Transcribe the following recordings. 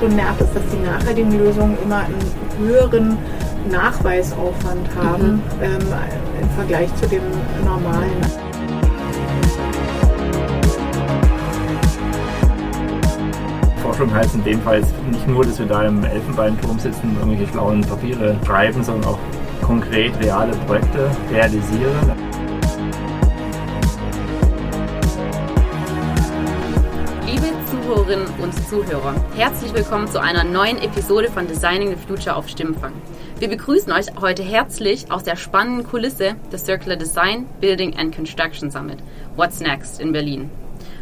so nervt, ist, dass die nachhaltigen Lösungen immer einen höheren Nachweisaufwand haben mhm. ähm, im Vergleich zu dem normalen. Forschung heißt in dem Fall nicht nur, dass wir da im Elfenbeinturm sitzen und irgendwelche schlauen Papiere schreiben, sondern auch konkret reale Projekte realisieren. Zuhörerinnen und Zuhörer, herzlich willkommen zu einer neuen Episode von Designing the Future auf Stimmfang. Wir begrüßen euch heute herzlich aus der spannenden Kulisse des Circular Design, Building and Construction Summit, What's Next in Berlin.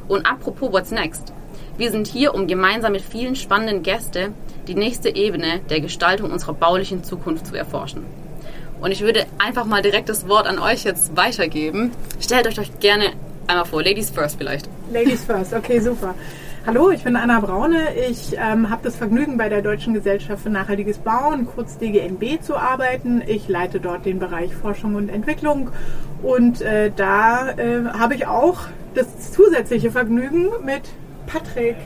Und apropos What's Next, wir sind hier, um gemeinsam mit vielen spannenden Gästen die nächste Ebene der Gestaltung unserer baulichen Zukunft zu erforschen. Und ich würde einfach mal direkt das Wort an euch jetzt weitergeben. Stellt euch euch gerne einmal vor. Ladies first vielleicht. Ladies first, okay, super. Hallo, ich bin Anna Braune. Ich ähm, habe das Vergnügen, bei der Deutschen Gesellschaft für nachhaltiges Bauen, kurz DGNB, zu arbeiten. Ich leite dort den Bereich Forschung und Entwicklung und äh, da äh, habe ich auch das zusätzliche Vergnügen, mit Patrick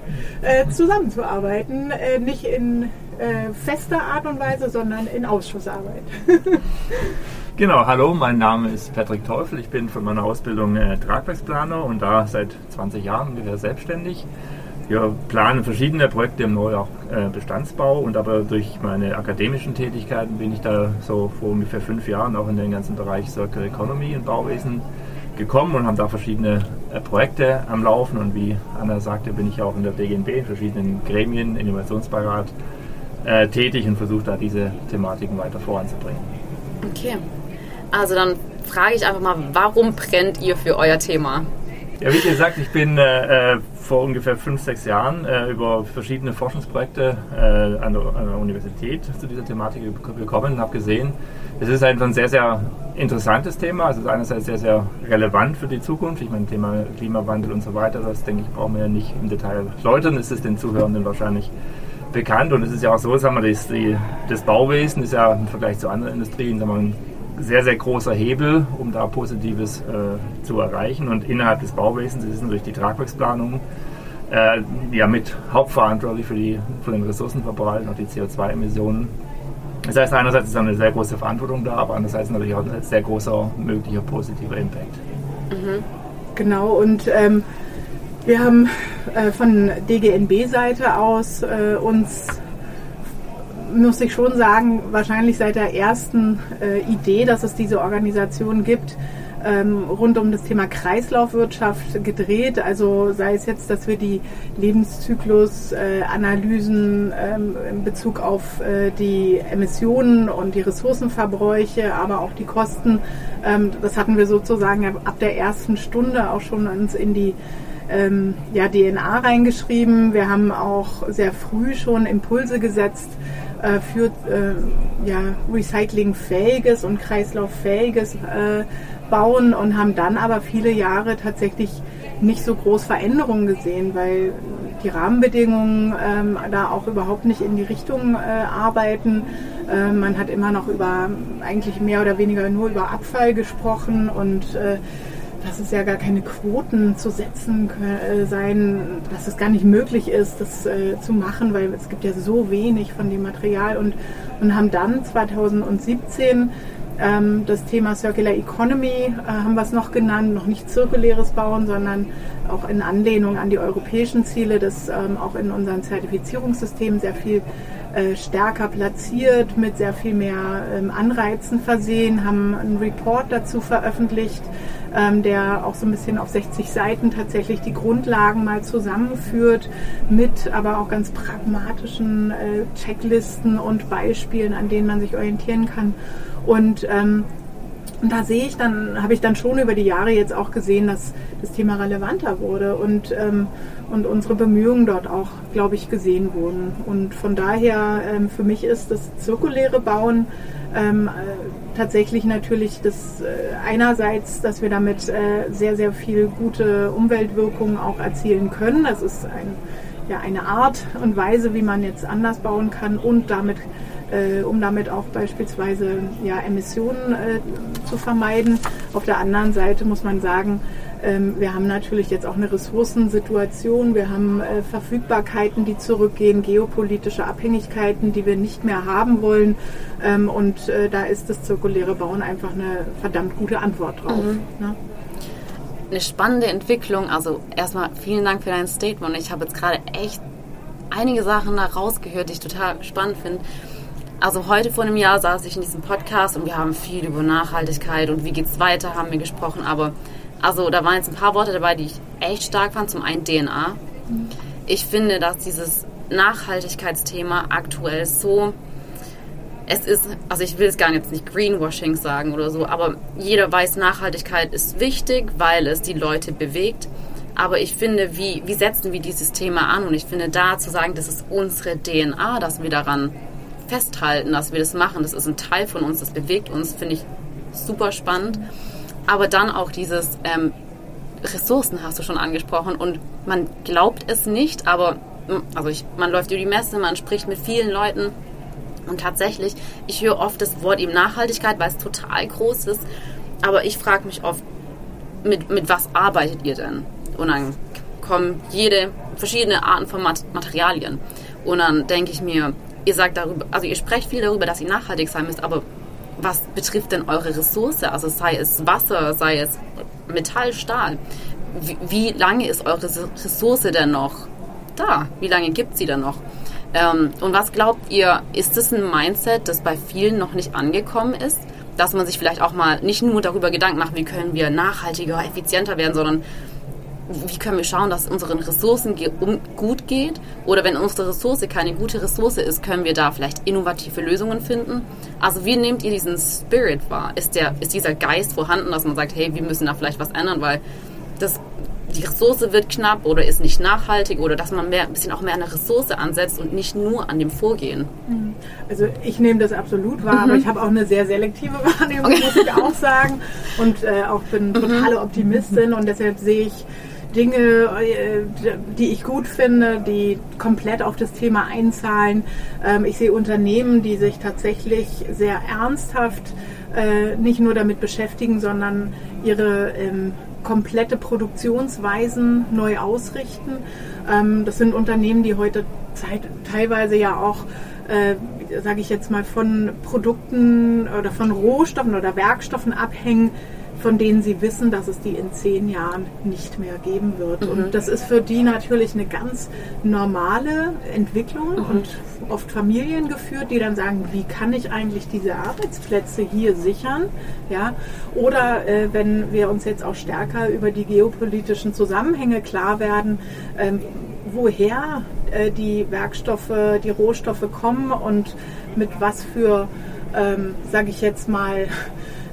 äh, zusammenzuarbeiten. Äh, nicht in äh, fester Art und Weise, sondern in Ausschussarbeit. Genau, hallo, mein Name ist Patrick Teufel. Ich bin von meiner Ausbildung äh, Tragwerksplaner und da seit 20 Jahren ungefähr selbstständig. Wir planen verschiedene Projekte im Neubestandsbau und aber durch meine akademischen Tätigkeiten bin ich da so vor ungefähr fünf Jahren auch in den ganzen Bereich Circular Economy und Bauwesen gekommen und haben da verschiedene äh, Projekte am Laufen und wie Anna sagte, bin ich auch in der DGNB in verschiedenen Gremien, Innovationsbeirat äh, tätig und versuche da diese Thematiken weiter voranzubringen. Okay, also dann frage ich einfach mal, warum brennt ihr für euer Thema? Ja, wie gesagt, ich bin äh, äh, vor ungefähr fünf, sechs Jahren äh, über verschiedene Forschungsprojekte äh, an, der, an, der, Universität zu dieser Thematik gekommen und habe gesehen, es ist einfach ein sehr, sehr interessantes Thema. Also es ist einerseits sehr, sehr relevant für die Zukunft. Ich meine, Thema Klimawandel und so weiter, das denke ich, brauchen wir ja nicht im Detail läutern. Es ist den Zuhörenden wahrscheinlich bekannt und es ist ja auch so, sagen wir, das, die, das Bauwesen ist ja im Vergleich zu anderen Industrien sagen wir, ein sehr, sehr großer Hebel, um da Positives äh, zu erreichen. Und innerhalb des Bauwesens ist natürlich die Tragwerksplanung äh, ja mit hauptverantwortlich für, die, für den Ressourcenverbrauch und die CO2-Emissionen. Das heißt, einerseits ist eine sehr große Verantwortung da, aber andererseits natürlich auch ein sehr großer möglicher positiver Impact. Mhm. Genau, und ähm, wir haben äh, von DGNB-Seite aus äh, uns muss ich schon sagen, wahrscheinlich seit der ersten äh, Idee, dass es diese Organisation gibt, ähm, rund um das Thema Kreislaufwirtschaft gedreht. Also sei es jetzt, dass wir die Lebenszyklusanalysen äh, ähm, in Bezug auf äh, die Emissionen und die Ressourcenverbräuche, aber auch die Kosten, ähm, das hatten wir sozusagen ab der ersten Stunde auch schon uns in die ähm, ja, DNA reingeschrieben. Wir haben auch sehr früh schon Impulse gesetzt, äh, für äh, ja, recyclingfähiges und kreislauffähiges äh, Bauen und haben dann aber viele Jahre tatsächlich nicht so groß Veränderungen gesehen, weil die Rahmenbedingungen ähm, da auch überhaupt nicht in die Richtung äh, arbeiten. Äh, man hat immer noch über eigentlich mehr oder weniger nur über Abfall gesprochen und äh, dass es ja gar keine Quoten zu setzen äh, sein, dass es gar nicht möglich ist, das äh, zu machen, weil es gibt ja so wenig von dem Material und, und haben dann 2017 ähm, das Thema Circular Economy, äh, haben wir es noch genannt, noch nicht zirkuläres Bauen, sondern auch in Anlehnung an die europäischen Ziele, das ähm, auch in unseren Zertifizierungssystemen sehr viel äh, stärker platziert, mit sehr viel mehr ähm, Anreizen versehen, haben einen Report dazu veröffentlicht, ähm, der auch so ein bisschen auf 60 Seiten tatsächlich die Grundlagen mal zusammenführt, mit aber auch ganz pragmatischen äh, Checklisten und Beispielen, an denen man sich orientieren kann. Und ähm, und da sehe ich dann, habe ich dann schon über die Jahre jetzt auch gesehen, dass das Thema relevanter wurde und, ähm, und unsere Bemühungen dort auch, glaube ich, gesehen wurden. Und von daher, ähm, für mich ist das zirkuläre Bauen ähm, äh, tatsächlich natürlich das äh, einerseits, dass wir damit äh, sehr, sehr viel gute Umweltwirkungen auch erzielen können. Das ist ein, ja, eine Art und Weise, wie man jetzt anders bauen kann und damit äh, um damit auch beispielsweise ja, Emissionen äh, zu vermeiden. Auf der anderen Seite muss man sagen, ähm, wir haben natürlich jetzt auch eine Ressourcensituation, wir haben äh, Verfügbarkeiten, die zurückgehen, geopolitische Abhängigkeiten, die wir nicht mehr haben wollen. Ähm, und äh, da ist das zirkuläre Bauen einfach eine verdammt gute Antwort drauf. Mhm. Ne? Eine spannende Entwicklung. Also erstmal vielen Dank für dein Statement. Ich habe jetzt gerade echt einige Sachen da rausgehört, die ich total spannend finde. Also heute vor einem Jahr saß ich in diesem Podcast und wir haben viel über Nachhaltigkeit und wie geht es weiter, haben wir gesprochen, aber also da waren jetzt ein paar Worte dabei, die ich echt stark fand. Zum einen DNA. Ich finde, dass dieses Nachhaltigkeitsthema aktuell so es ist, also ich will es gar nicht, nicht Greenwashing sagen oder so, aber jeder weiß, Nachhaltigkeit ist wichtig, weil es die Leute bewegt. Aber ich finde, wie, wie setzen wir dieses Thema an? Und ich finde, da zu sagen, das ist unsere DNA, dass wir daran festhalten, dass wir das machen, das ist ein Teil von uns, das bewegt uns, finde ich super spannend aber dann auch dieses ähm, Ressourcen hast du schon angesprochen und man glaubt es nicht, aber also ich, man läuft über die Messe, man spricht mit vielen Leuten und tatsächlich, ich höre oft das Wort eben Nachhaltigkeit, weil es total groß ist, aber ich frage mich oft, mit, mit was arbeitet ihr denn? Und dann kommen jede verschiedene Arten von Materialien und dann denke ich mir, ihr sagt darüber, also ihr sprecht viel darüber, dass ihr nachhaltig sein müsst, aber was betrifft denn eure Ressource? Also sei es Wasser, sei es Metall, Stahl. Wie, wie lange ist eure Ressource denn noch da? Wie lange gibt sie denn noch? Ähm, und was glaubt ihr, ist es ein Mindset, das bei vielen noch nicht angekommen ist? Dass man sich vielleicht auch mal nicht nur darüber Gedanken macht, wie können wir nachhaltiger, effizienter werden, sondern wie können wir schauen, dass es unseren Ressourcen gut geht? Oder wenn unsere Ressource keine gute Ressource ist, können wir da vielleicht innovative Lösungen finden? Also wie nehmt ihr diesen Spirit wahr? Ist, der, ist dieser Geist vorhanden, dass man sagt, hey, wir müssen da vielleicht was ändern, weil das, die Ressource wird knapp oder ist nicht nachhaltig oder dass man mehr, ein bisschen auch mehr an der Ressource ansetzt und nicht nur an dem Vorgehen? Mhm. Also ich nehme das absolut wahr, mhm. aber ich habe auch eine sehr selektive Wahrnehmung, okay. muss ich auch sagen. Und äh, auch bin totale mhm. Optimistin und deshalb sehe ich Dinge, äh, die ich gut finde, die komplett auf das Thema einzahlen. Ähm, ich sehe Unternehmen, die sich tatsächlich sehr ernsthaft äh, nicht nur damit beschäftigen, sondern ihre ähm, komplette Produktionsweisen neu ausrichten. Ähm, das sind Unternehmen, die heute teilweise ja auch äh, sage ich jetzt mal, von Produkten oder von Rohstoffen oder Werkstoffen abhängen, von denen sie wissen, dass es die in zehn Jahren nicht mehr geben wird. Mhm. Und das ist für die natürlich eine ganz normale Entwicklung mhm. und oft Familien geführt, die dann sagen, wie kann ich eigentlich diese Arbeitsplätze hier sichern? Ja? Oder äh, wenn wir uns jetzt auch stärker über die geopolitischen Zusammenhänge klar werden, ähm, woher äh, die Werkstoffe, die Rohstoffe kommen und mit was für, ähm, sage ich jetzt mal,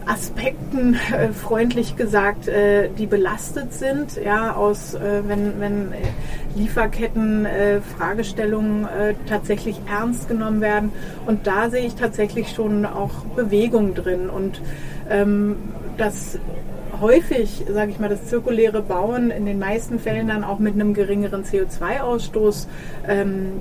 Aspekten, äh, freundlich gesagt, äh, die belastet sind, ja, aus, äh, wenn, wenn Lieferketten, äh, Fragestellungen äh, tatsächlich ernst genommen werden. Und da sehe ich tatsächlich schon auch Bewegung drin und ähm, das häufig, sage ich mal, das zirkuläre Bauen in den meisten Fällen dann auch mit einem geringeren CO2-Ausstoß ähm,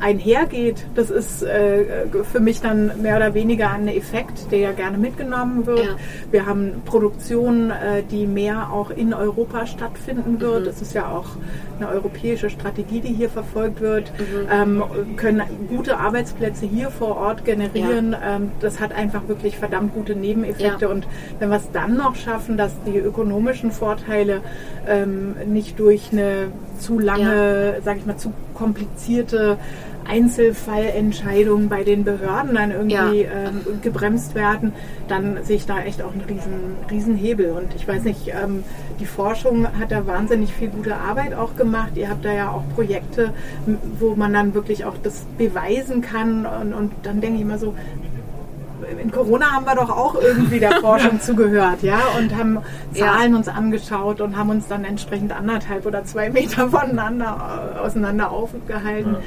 einhergeht. Das ist äh, für mich dann mehr oder weniger ein Effekt, der ja gerne mitgenommen wird. Ja. Wir haben Produktion, äh, die mehr auch in Europa stattfinden wird. Mhm. Das ist ja auch eine europäische Strategie, die hier verfolgt wird. Mhm. Ähm, können gute Arbeitsplätze hier vor Ort generieren. Ja. Ähm, das hat einfach wirklich verdammt gute Nebeneffekte. Ja. Und wenn wir es dann noch schaffen, dass die ökonomischen Vorteile ähm, nicht durch eine zu lange, ja. sag ich mal, zu komplizierte Einzelfallentscheidungen bei den Behörden dann irgendwie ja. ähm, gebremst werden, dann sehe ich da echt auch einen riesen, riesen Hebel. Und ich weiß nicht, ähm, die Forschung hat da wahnsinnig viel gute Arbeit auch gemacht. Ihr habt da ja auch Projekte, wo man dann wirklich auch das beweisen kann. Und, und dann denke ich immer so, in Corona haben wir doch auch irgendwie der Forschung zugehört, ja, und haben Zahlen ja. uns angeschaut und haben uns dann entsprechend anderthalb oder zwei Meter voneinander äh, auseinander aufgehalten. Ja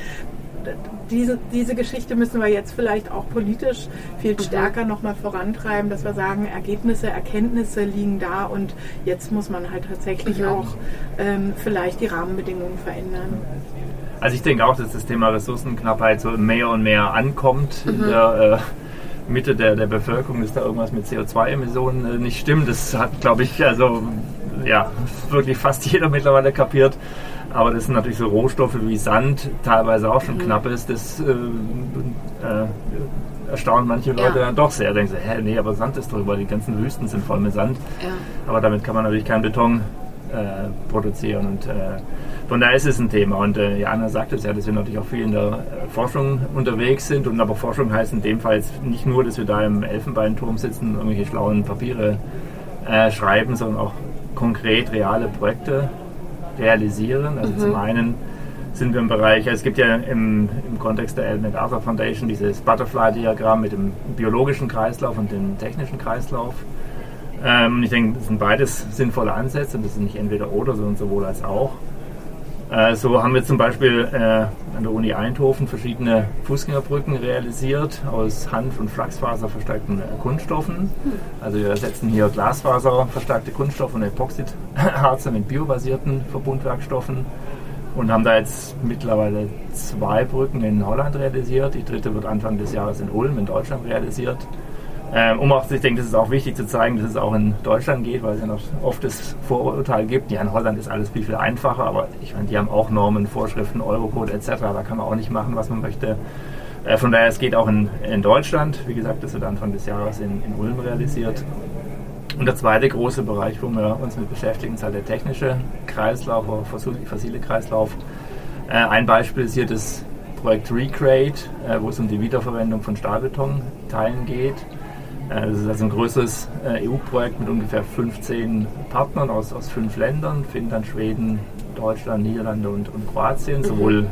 diese, diese Geschichte müssen wir jetzt vielleicht auch politisch viel mhm. stärker nochmal vorantreiben, dass wir sagen, Ergebnisse, Erkenntnisse liegen da und jetzt muss man halt tatsächlich mhm. auch ähm, vielleicht die Rahmenbedingungen verändern. Also ich denke auch, dass das Thema Ressourcenknappheit so mehr und mehr ankommt mhm. in der äh, Mitte der, der Bevölkerung, dass da irgendwas mit CO2-Emissionen äh, nicht stimmt. Das hat, glaube ich, also ja, wirklich fast jeder mittlerweile kapiert. Aber das sind natürlich so Rohstoffe wie Sand, teilweise auch schon mhm. knapp ist. Das äh, äh, erstaunt manche Leute ja. dann doch sehr. Denken sie, hä, nee, aber Sand ist drüber, die ganzen Wüsten sind voll mit Sand. Ja. Aber damit kann man natürlich keinen Beton äh, produzieren. Und äh, von daher ist es ein Thema. Und äh, Jana sagt es ja, dass wir natürlich auch viel in der äh, Forschung unterwegs sind. Und aber Forschung heißt in dem Fall jetzt nicht nur, dass wir da im Elfenbeinturm sitzen und irgendwelche schlauen Papiere äh, schreiben, sondern auch konkret reale Projekte realisieren. Also mhm. zum einen sind wir im Bereich, also es gibt ja im, im Kontext der Ellen MacArthur Foundation dieses Butterfly-Diagramm mit dem biologischen Kreislauf und dem technischen Kreislauf. Ähm, ich denke, das sind beides sinnvolle Ansätze und das ist nicht entweder oder, sondern sowohl als auch. Äh, so haben wir zum Beispiel äh, an der Uni Eindhoven verschiedene Fußgängerbrücken realisiert aus Hanf- und Flachsfaser verstärkten äh, Kunststoffen. Also wir ersetzen hier Glasfaser verstärkte Kunststoffe und Epoxidharze mit biobasierten Verbundwerkstoffen und haben da jetzt mittlerweile zwei Brücken in Holland realisiert. Die dritte wird Anfang des Jahres in Ulm in Deutschland realisiert. Ähm, um auch, ich denke, das ist auch wichtig zu zeigen, dass es auch in Deutschland geht, weil es ja noch oft das Vorurteil gibt, ja, in Holland ist alles viel, viel einfacher, aber ich meine, die haben auch Normen, Vorschriften, Eurocode etc., da kann man auch nicht machen, was man möchte. Äh, von daher, es geht auch in, in Deutschland, wie gesagt, das wird Anfang des Jahres in, in Ulm realisiert. Und der zweite große Bereich, wo wir uns mit beschäftigen, ist halt der technische Kreislauf, oder fossile Kreislauf. Äh, ein Beispiel ist hier das Projekt Recreate, äh, wo es um die Wiederverwendung von Stahlbetonteilen geht. Äh, das ist also ein größeres äh, EU-Projekt mit ungefähr 15 Partnern aus, aus fünf Ländern, Finnland, Schweden, Deutschland, Niederlande und, und Kroatien, sowohl mhm.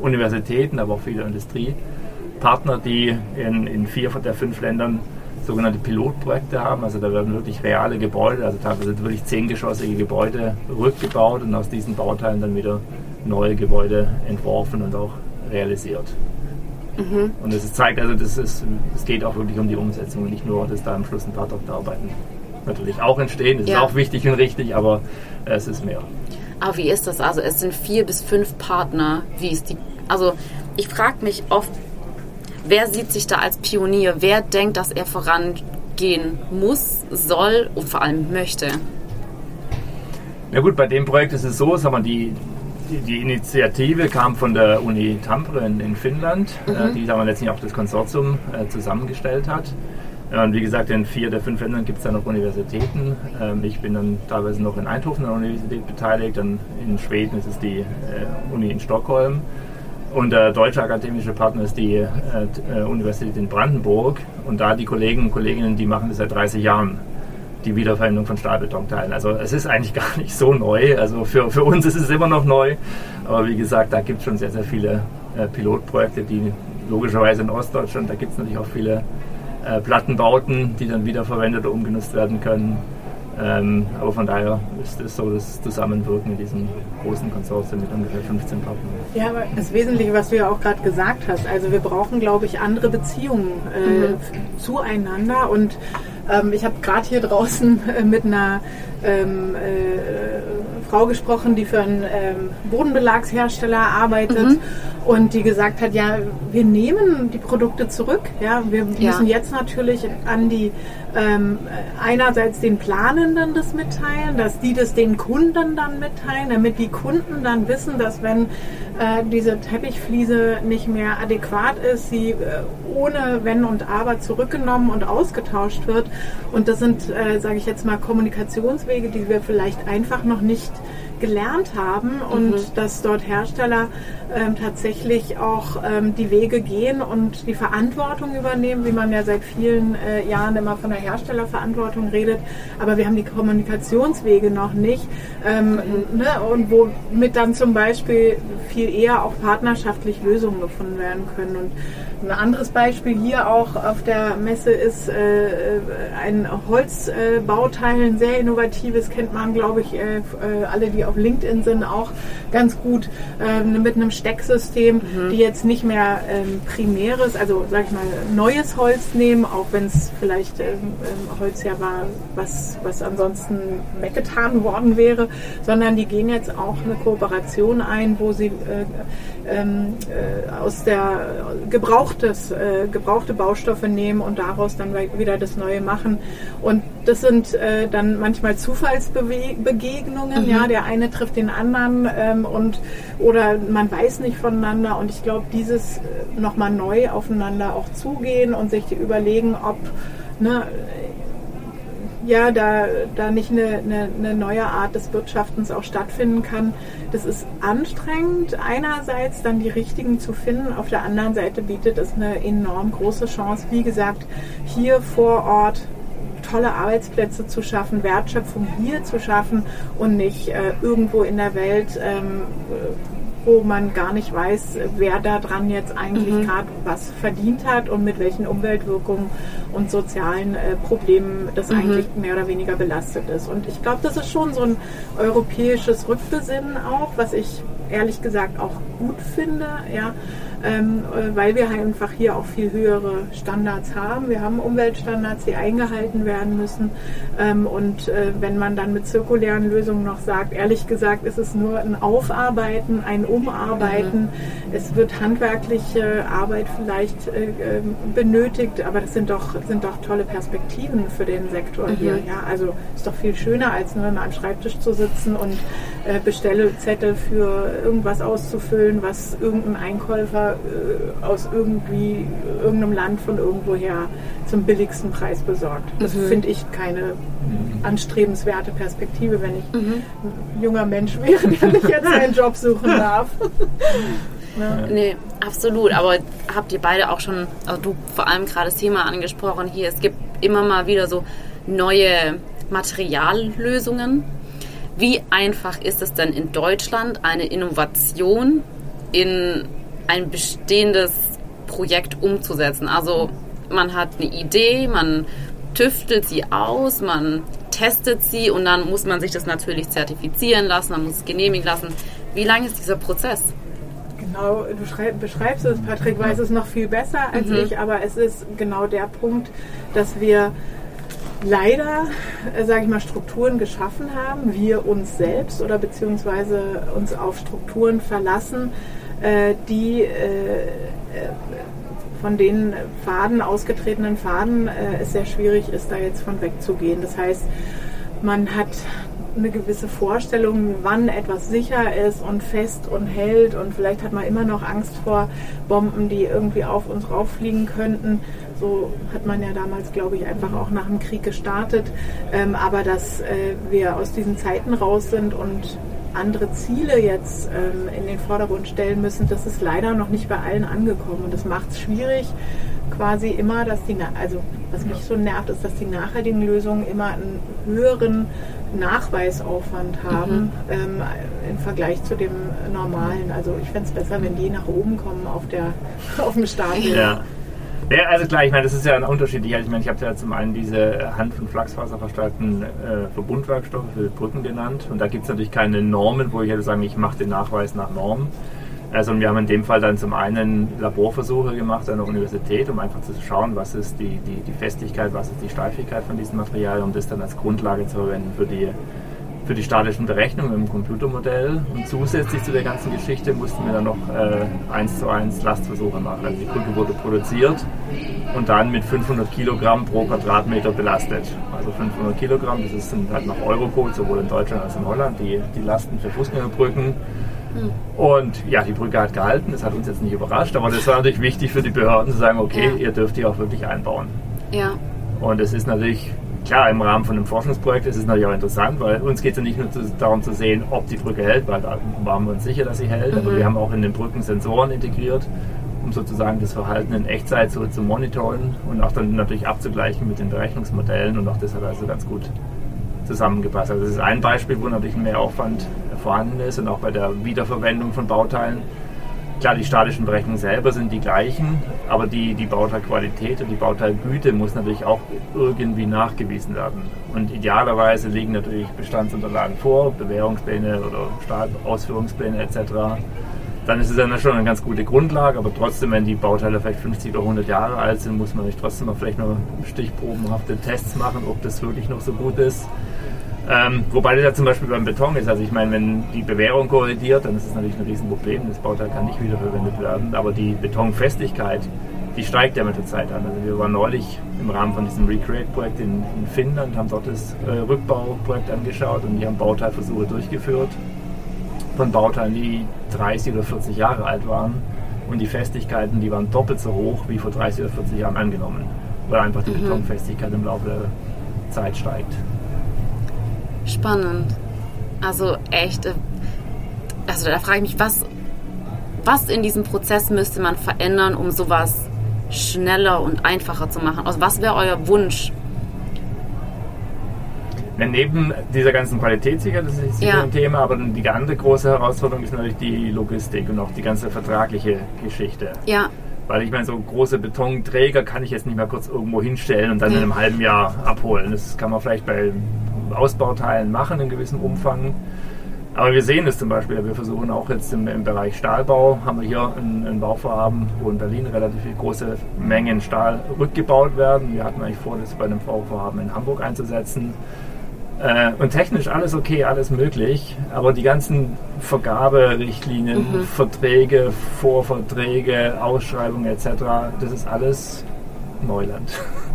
Universitäten, aber auch viele Industriepartner, die in, in vier der fünf Ländern sogenannte Pilotprojekte haben. Also da werden wirklich reale Gebäude, also teilweise wirklich zehngeschossige Gebäude rückgebaut und aus diesen Bauteilen dann wieder neue Gebäude entworfen und auch realisiert. Mhm. Und es zeigt also, dass es, es geht auch wirklich um die Umsetzung und nicht nur, dass da am Schluss ein paar Doktorarbeiten natürlich auch entstehen. Das ja. ist auch wichtig und richtig, aber es ist mehr. Aber wie ist das? Also es sind vier bis fünf Partner. Wie ist die? Also ich frage mich oft, wer sieht sich da als Pionier? Wer denkt, dass er vorangehen muss, soll und vor allem möchte? Na gut, bei dem Projekt ist es so, sagen wir, die, die, Initiative kam von der Uni Tampere in, in Finnland, äh, mhm. äh, die wir, letztlich auch das Konsortium äh, zusammengestellt hat. Und wie gesagt, in vier der fünf Ländern gibt es dann noch Universitäten. Ähm, ich bin dann teilweise noch in Eindhoven an der Universität beteiligt, dann in Schweden ist es die äh, Uni in Stockholm. Und der deutsche akademische Partner ist die äh, äh, Universität in Brandenburg. Und da die Kollegen und Kolleginnen, die machen das seit 30 Jahren die Wiederverwendung von Stahlbetonteilen. Also es ist eigentlich gar nicht so neu. Also für, für uns ist es immer noch neu. Aber wie gesagt, da gibt es schon sehr, sehr viele äh, Pilotprojekte, die logischerweise in Ostdeutschland, da gibt es natürlich auch viele äh, Plattenbauten, die dann wiederverwendet oder umgenutzt werden können. Ähm, aber von daher ist es so das Zusammenwirken in diesem großen Konsortium mit ungefähr 15 Partnern. Ja, aber das Wesentliche, was du ja auch gerade gesagt hast, also wir brauchen, glaube ich, andere Beziehungen äh, mhm. zueinander und ähm, ich habe gerade hier draußen äh, mit einer ähm, äh, Frau gesprochen, die für einen ähm, Bodenbelagshersteller arbeitet mhm. und die gesagt hat, ja, wir nehmen die Produkte zurück. Ja, wir ja. müssen jetzt natürlich an die ähm, einerseits den Planenden das mitteilen, dass die das den Kunden dann mitteilen, damit die Kunden dann wissen, dass wenn äh, diese Teppichfliese nicht mehr adäquat ist, sie äh, ohne Wenn und Aber zurückgenommen und ausgetauscht wird. Und das sind, äh, sage ich jetzt mal, Kommunikationswege, die wir vielleicht einfach noch nicht gelernt haben und mhm. dass dort Hersteller ähm, tatsächlich auch ähm, die Wege gehen und die Verantwortung übernehmen, wie man ja seit vielen äh, Jahren immer von der Herstellerverantwortung redet. Aber wir haben die Kommunikationswege noch nicht. Ähm, mhm. ne? Und womit dann zum Beispiel viel eher auch partnerschaftlich Lösungen gefunden werden können. Und ein anderes Beispiel hier auch auf der Messe ist äh, ein Holzbauteil, ein sehr innovatives, kennt man, glaube ich, äh, äh alle, die auf LinkedIn sind, auch ganz gut ähm, mit einem Stecksystem, mhm. die jetzt nicht mehr ähm, primäres, also sag ich mal, neues Holz nehmen, auch wenn es vielleicht ähm, ähm, Holz ja war, was, was ansonsten weggetan worden wäre, sondern die gehen jetzt auch eine Kooperation ein, wo sie äh, ähm, äh, aus der gebrauchtes, äh, gebrauchte Baustoffe nehmen und daraus dann wieder das Neue machen. Und das sind äh, dann manchmal Zufallsbegegnungen. Mhm. Ja, der eine trifft den anderen ähm, und oder man weiß nicht voneinander. Und ich glaube, dieses äh, nochmal neu aufeinander auch zugehen und sich überlegen, ob ne, ja, da, da nicht eine, eine, eine, neue Art des Wirtschaftens auch stattfinden kann. Das ist anstrengend, einerseits dann die richtigen zu finden, auf der anderen Seite bietet es eine enorm große Chance, wie gesagt, hier vor Ort tolle Arbeitsplätze zu schaffen, Wertschöpfung hier zu schaffen und nicht äh, irgendwo in der Welt. Ähm, wo man gar nicht weiß, wer da dran jetzt eigentlich mhm. gerade was verdient hat und mit welchen Umweltwirkungen und sozialen äh, Problemen das mhm. eigentlich mehr oder weniger belastet ist. Und ich glaube, das ist schon so ein europäisches Rückbesinnen auch, was ich ehrlich gesagt auch gut finde. Ja ähm, äh, weil wir einfach hier auch viel höhere Standards haben. Wir haben Umweltstandards, die eingehalten werden müssen. Ähm, und äh, wenn man dann mit zirkulären Lösungen noch sagt, ehrlich gesagt, ist es nur ein Aufarbeiten, ein Umarbeiten. Mhm. Es wird handwerkliche Arbeit vielleicht äh, ähm, benötigt, aber das sind doch, sind doch tolle Perspektiven für den Sektor mhm. hier. Ja, also ist doch viel schöner, als nur immer am Schreibtisch zu sitzen und Bestellzettel für irgendwas auszufüllen, was irgendein Einkäufer äh, aus irgendwie irgendeinem Land von irgendwoher zum billigsten Preis besorgt. Das mhm. finde ich keine anstrebenswerte Perspektive, wenn ich mhm. ein junger Mensch wäre, der nicht jetzt einen Job suchen darf. ja. Nee, absolut. Aber habt ihr beide auch schon, also du vor allem gerade das Thema angesprochen hier, es gibt immer mal wieder so neue Materiallösungen. Wie einfach ist es denn in Deutschland, eine Innovation in ein bestehendes Projekt umzusetzen. Also man hat eine Idee, man tüftelt sie aus, man testet sie und dann muss man sich das natürlich zertifizieren lassen, man muss es genehmigen lassen. Wie lang ist dieser Prozess? Genau, du beschreibst es, Patrick weiß es noch viel besser als mhm. ich, aber es ist genau der Punkt, dass wir leider, äh, sage ich mal, Strukturen geschaffen haben, wir uns selbst oder beziehungsweise uns auf Strukturen verlassen, äh, die äh, von den Faden, ausgetretenen Faden, äh, es sehr schwierig ist, da jetzt von wegzugehen. Das heißt, man hat eine gewisse Vorstellung, wann etwas sicher ist und fest und hält und vielleicht hat man immer noch Angst vor Bomben, die irgendwie auf uns rauffliegen könnten. So hat man ja damals, glaube ich, einfach auch nach dem Krieg gestartet. Ähm, aber dass äh, wir aus diesen Zeiten raus sind und andere Ziele jetzt ähm, in den Vordergrund stellen müssen, das ist leider noch nicht bei allen angekommen. Und das macht es schwierig, quasi immer, dass die, also was mich so nervt, ist, dass die nachhaltigen Lösungen immer einen höheren Nachweisaufwand haben mhm. ähm, im Vergleich zu dem normalen. Also ich fände es besser, wenn die nach oben kommen auf, der, auf dem Stadion. Ja. Ja, also klar, ich meine, das ist ja ein Unterschied. Ich meine, ich habe ja zum einen diese Hand- und Flachsfaserverstärkten äh, Verbundwerkstoffe für Brücken genannt. Und da gibt es natürlich keine Normen, wo ich hätte sagen, ich mache den Nachweis nach Normen. Also wir haben in dem Fall dann zum einen Laborversuche gemacht an der Universität, um einfach zu schauen, was ist die, die, die Festigkeit, was ist die Steifigkeit von diesem Material, um das dann als Grundlage zu verwenden für die für die statischen Berechnungen im Computermodell. Und zusätzlich zu der ganzen Geschichte mussten wir dann noch äh, 1 zu 1 Lastversuche machen. Also die Brücke wurde produziert und dann mit 500 Kilogramm pro Quadratmeter belastet. Also 500 Kilogramm, das sind halt nach Eurocode, sowohl in Deutschland als auch in Holland, die, die Lasten für Fußgängerbrücken. Hm. Und ja, die Brücke hat gehalten, das hat uns jetzt nicht überrascht, aber das war natürlich wichtig für die Behörden zu sagen, okay, ja. ihr dürft die auch wirklich einbauen. Ja. Und es ist natürlich klar, im Rahmen von einem Forschungsprojekt ist es natürlich auch interessant, weil uns geht es ja nicht nur darum zu sehen, ob die Brücke hält, weil da waren wir uns sicher, dass sie hält, mhm. aber wir haben auch in den Brücken Sensoren integriert, um sozusagen das Verhalten in Echtzeit so zu monitoren und auch dann natürlich abzugleichen mit den Berechnungsmodellen und auch das hat also ganz gut zusammengepasst. Also das ist ein Beispiel, wo natürlich mehr Aufwand vorhanden ist und auch bei der Wiederverwendung von Bauteilen Klar, die statischen Berechnungen selber sind die gleichen, aber die, die Bauteilqualität und die Bauteilgüte muss natürlich auch irgendwie nachgewiesen werden. Und idealerweise liegen natürlich Bestandsunterlagen vor, Bewährungspläne oder Stahlausführungspläne etc. Dann ist es dann schon eine ganz gute Grundlage, aber trotzdem, wenn die Bauteile vielleicht 50 oder 100 Jahre alt sind, muss man sich trotzdem mal vielleicht noch stichprobenhafte Tests machen, ob das wirklich noch so gut ist. Ähm, wobei das ja zum Beispiel beim Beton ist. Also ich meine, wenn die Bewährung korrigiert, dann ist es natürlich ein Riesenproblem. Das Bauteil kann nicht wiederverwendet werden. Aber die Betonfestigkeit, die steigt ja mit der Zeit an. Also wir waren neulich im Rahmen von diesem Recreate-Projekt in, in, Finnland, haben dort das äh, Rückbauprojekt angeschaut und die haben Bauteilversuche durchgeführt von Bauteilen, die 30 oder 40 Jahre alt waren. Und die Festigkeiten, die waren doppelt so hoch wie vor 30 oder 40 Jahren angenommen. Weil einfach die mhm. Betonfestigkeit im Laufe der Zeit steigt. Spannend. Also echt, äh, also da frage ich mich, was, was in diesem Prozess müsste man verändern, um sowas schneller und einfacher zu machen? Also was wäre euer Wunsch? Neben dieser ganzen Qualitätssicherheit, das ist ja. ein Thema, aber die andere große Herausforderung ist natürlich die Logistik und auch die ganze vertragliche Geschichte. Ja. Weil ich meine, so große Betonträger kann ich jetzt nicht mehr kurz irgendwo hinstellen und dann in einem halben Jahr abholen. Das kann man vielleicht bei Ausbauteilen machen in gewissem Umfang. Aber wir sehen es zum Beispiel, wir versuchen auch jetzt im, im Bereich Stahlbau, haben wir hier ein, ein, Bauvorhaben, wo in Berlin relativ große Mengen Stahl rückgebaut werden. Wir hatten eigentlich vor, das bei einem Bauvorhaben in Hamburg einzusetzen. Äh, und technisch alles okay, alles möglich, aber die ganzen Vergaberichtlinien, mhm. Verträge, Vorverträge, Ausschreibungen etc., das ist alles Neuland.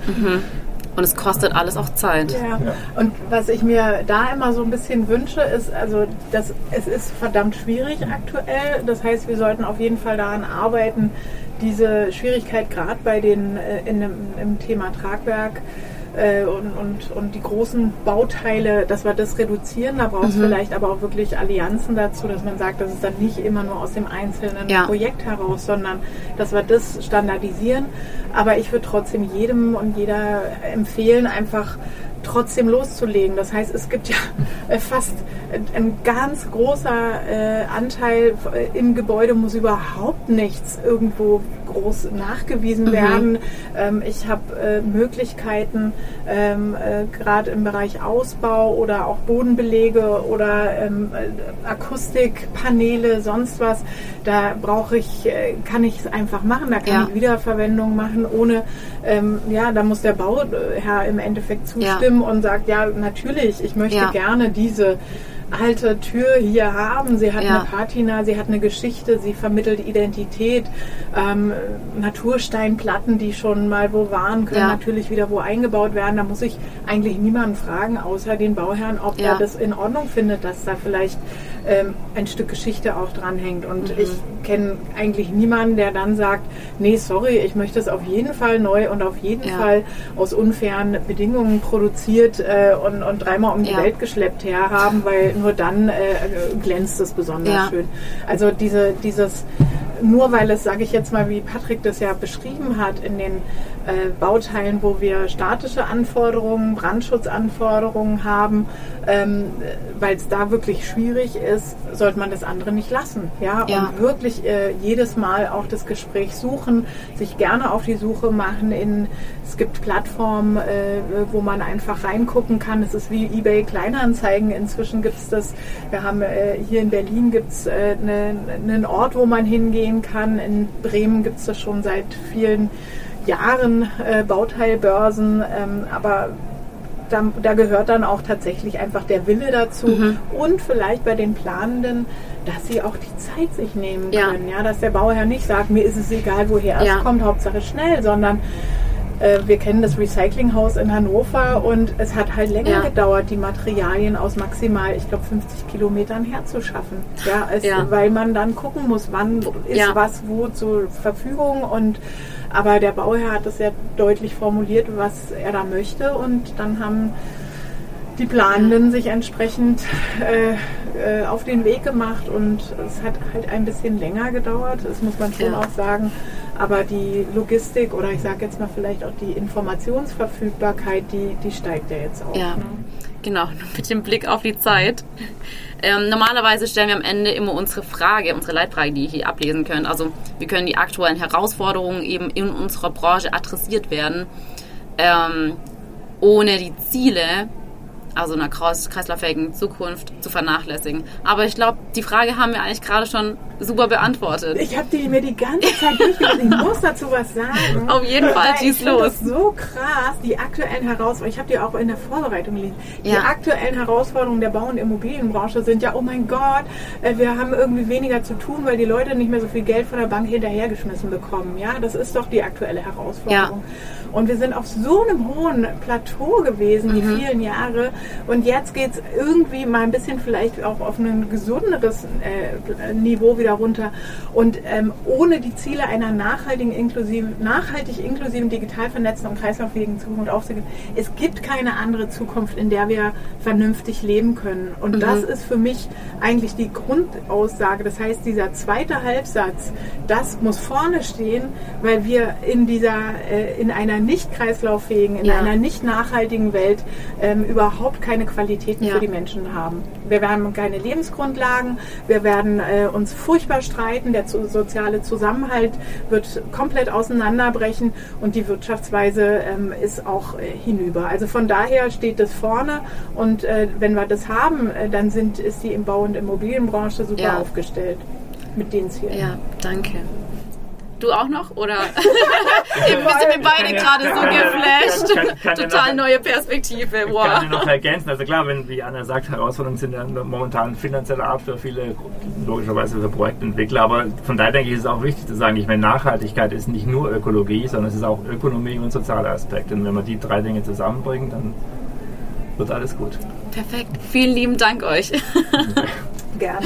Mhm. Und es kostet alles auch Zeit. Ja. ja. Und was ich mir da immer so ein bisschen wünsche, ist, also das, es ist verdammt schwierig aktuell. Das heißt, wir sollten auf jeden Fall daran arbeiten, diese Schwierigkeit gerade bei den äh, in dem, im Thema Tragwerk äh, und, und, und die großen Bauteile, dass wir das reduzieren. Da braucht es mhm. vielleicht aber auch wirklich Allianzen dazu, dass man sagt, das ist dann nicht immer nur aus dem einzelnen ja. Projekt heraus, sondern dass wir das standardisieren. Aber ich würde trotzdem jedem und jeder empfehlen, einfach trotzdem loszulegen. Das heißt, es gibt ja äh, fast ein ganz großer äh, Anteil äh, im Gebäude muss überhaupt nichts irgendwo groß nachgewiesen mhm. werden. Ähm, ich habe äh, Möglichkeiten, ähm, äh, gerade im Bereich Ausbau oder auch Bodenbelege oder ähm, äh, Akustikpaneele, sonst was. Da brauche ich, kann ich es einfach machen. Da kann ja. ich Wiederverwendung machen, ohne, ähm, ja, da muss der Bauherr im Endeffekt zustimmen ja. und sagt, ja, natürlich, ich möchte ja. gerne diese alte Tür hier haben. Sie hat ja. eine Patina, sie hat eine Geschichte, sie vermittelt Identität. Ähm, Natursteinplatten, die schon mal wo waren, können ja. natürlich wieder wo eingebaut werden. Da muss ich eigentlich niemanden fragen, außer den Bauherrn, ob ja. er das in Ordnung findet, dass da vielleicht ähm, ein Stück Geschichte auch dranhängt. Und mhm. ich kenne eigentlich niemanden, der dann sagt, nee, sorry, ich möchte es auf jeden Fall neu und auf jeden ja. Fall aus unfairen Bedingungen produziert äh, und, und dreimal um die ja. Welt geschleppt herhaben, weil nur dann äh, glänzt es besonders schön. Also diese, dieses nur weil es, sage ich jetzt mal, wie Patrick das ja beschrieben hat, in den äh, Bauteilen, wo wir statische Anforderungen, Brandschutzanforderungen haben, ähm, weil es da wirklich schwierig ist, sollte man das andere nicht lassen. Ja, ja. und wirklich äh, jedes Mal auch das Gespräch suchen, sich gerne auf die Suche machen. In, es gibt Plattformen, äh, wo man einfach reingucken kann. Es ist wie eBay Kleinanzeigen. Inzwischen gibt es das. Wir haben äh, hier in Berlin gibt es äh, ne, einen Ort, wo man hingehen kann. In Bremen gibt es das schon seit vielen Jahren äh, Bauteilbörsen, ähm, aber da, da, gehört dann auch tatsächlich einfach der Wille dazu mhm. und vielleicht bei den Planenden, dass sie auch die Zeit sich nehmen können. Ja, dass der Bauherr nicht sagt, mir ist es egal, woher ja. es kommt, Hauptsache schnell, sondern äh, wir kennen das Recyclinghaus in Hannover und es hat halt länger ja. gedauert, die Materialien aus maximal, ich glaube, 50 Kilometern herzuschaffen. Ja, es, ja, weil man dann gucken muss, wann ist was wo zur Verfügung und aber der Bauherr hat das sehr deutlich formuliert, was er da möchte und dann haben die Planenden sich entsprechend äh, äh, auf den Weg gemacht und es hat halt ein bisschen länger gedauert, das muss man schon ja. auch sagen. Aber die Logistik oder ich sage jetzt mal vielleicht auch die Informationsverfügbarkeit, die, die steigt ja jetzt auch. Ja, ne? genau, mit dem Blick auf die Zeit. Ähm, normalerweise stellen wir am Ende immer unsere Frage, unsere Leitfrage, die ihr hier ablesen könnt. Also wie können die aktuellen Herausforderungen eben in unserer Branche adressiert werden, ähm, ohne die Ziele also einer kreislauffähigen Zukunft zu vernachlässigen. Aber ich glaube, die Frage haben wir eigentlich gerade schon super beantwortet. Ich habe die mir die ganze Zeit durchgelesen. Ich muss dazu was sagen. Auf jeden Fall, schieß los. Das ist so krass, die aktuellen Herausforderungen. Ich habe die auch in der Vorbereitung gelesen. Die ja. aktuellen Herausforderungen der Bau- und Immobilienbranche sind ja, oh mein Gott, äh, wir haben irgendwie weniger zu tun, weil die Leute nicht mehr so viel Geld von der Bank hinterhergeschmissen bekommen. Ja, das ist doch die aktuelle Herausforderung. Ja. Und wir sind auf so einem hohen Plateau gewesen, die mhm. vielen Jahre. Und jetzt geht es irgendwie mal ein bisschen vielleicht auch auf ein gesunderes äh, Niveau wieder runter. Und ähm, ohne die Ziele einer nachhaltigen, inklusiven, nachhaltig inklusiven, digital vernetzten und kreislauffähigen Zukunft aufzugehen, es gibt keine andere Zukunft, in der wir vernünftig leben können. Und mhm. das ist für mich eigentlich die Grundaussage. Das heißt, dieser zweite Halbsatz, das muss vorne stehen, weil wir in dieser, äh, in einer nicht kreislauffähigen, in ja. einer nicht nachhaltigen Welt ähm, überhaupt keine Qualitäten ja. für die Menschen haben. Wir haben keine Lebensgrundlagen, wir werden äh, uns furchtbar streiten, der zu, soziale Zusammenhalt wird komplett auseinanderbrechen und die Wirtschaftsweise ähm, ist auch äh, hinüber. Also von daher steht das vorne und äh, wenn wir das haben, äh, dann sind, ist die im Bau- und Immobilienbranche super ja. aufgestellt mit den Zielen. Ja, danke. Du auch noch? Oder wir sind wir beide gerade so geflasht. Kann, kann Total noch, neue Perspektive. Wow. Ich kann noch ergänzen. Also klar, wenn, wie Anna sagt, Herausforderungen sind ja momentan finanzieller Art für viele, logischerweise für Projektentwickler. Aber von daher denke ich, ist es auch wichtig zu sagen, ich meine, Nachhaltigkeit ist nicht nur Ökologie, sondern es ist auch Ökonomie und sozialer Aspekt. Und wenn man die drei Dinge zusammenbringt, dann wird alles gut. Perfekt. Vielen lieben Dank euch. Gerne.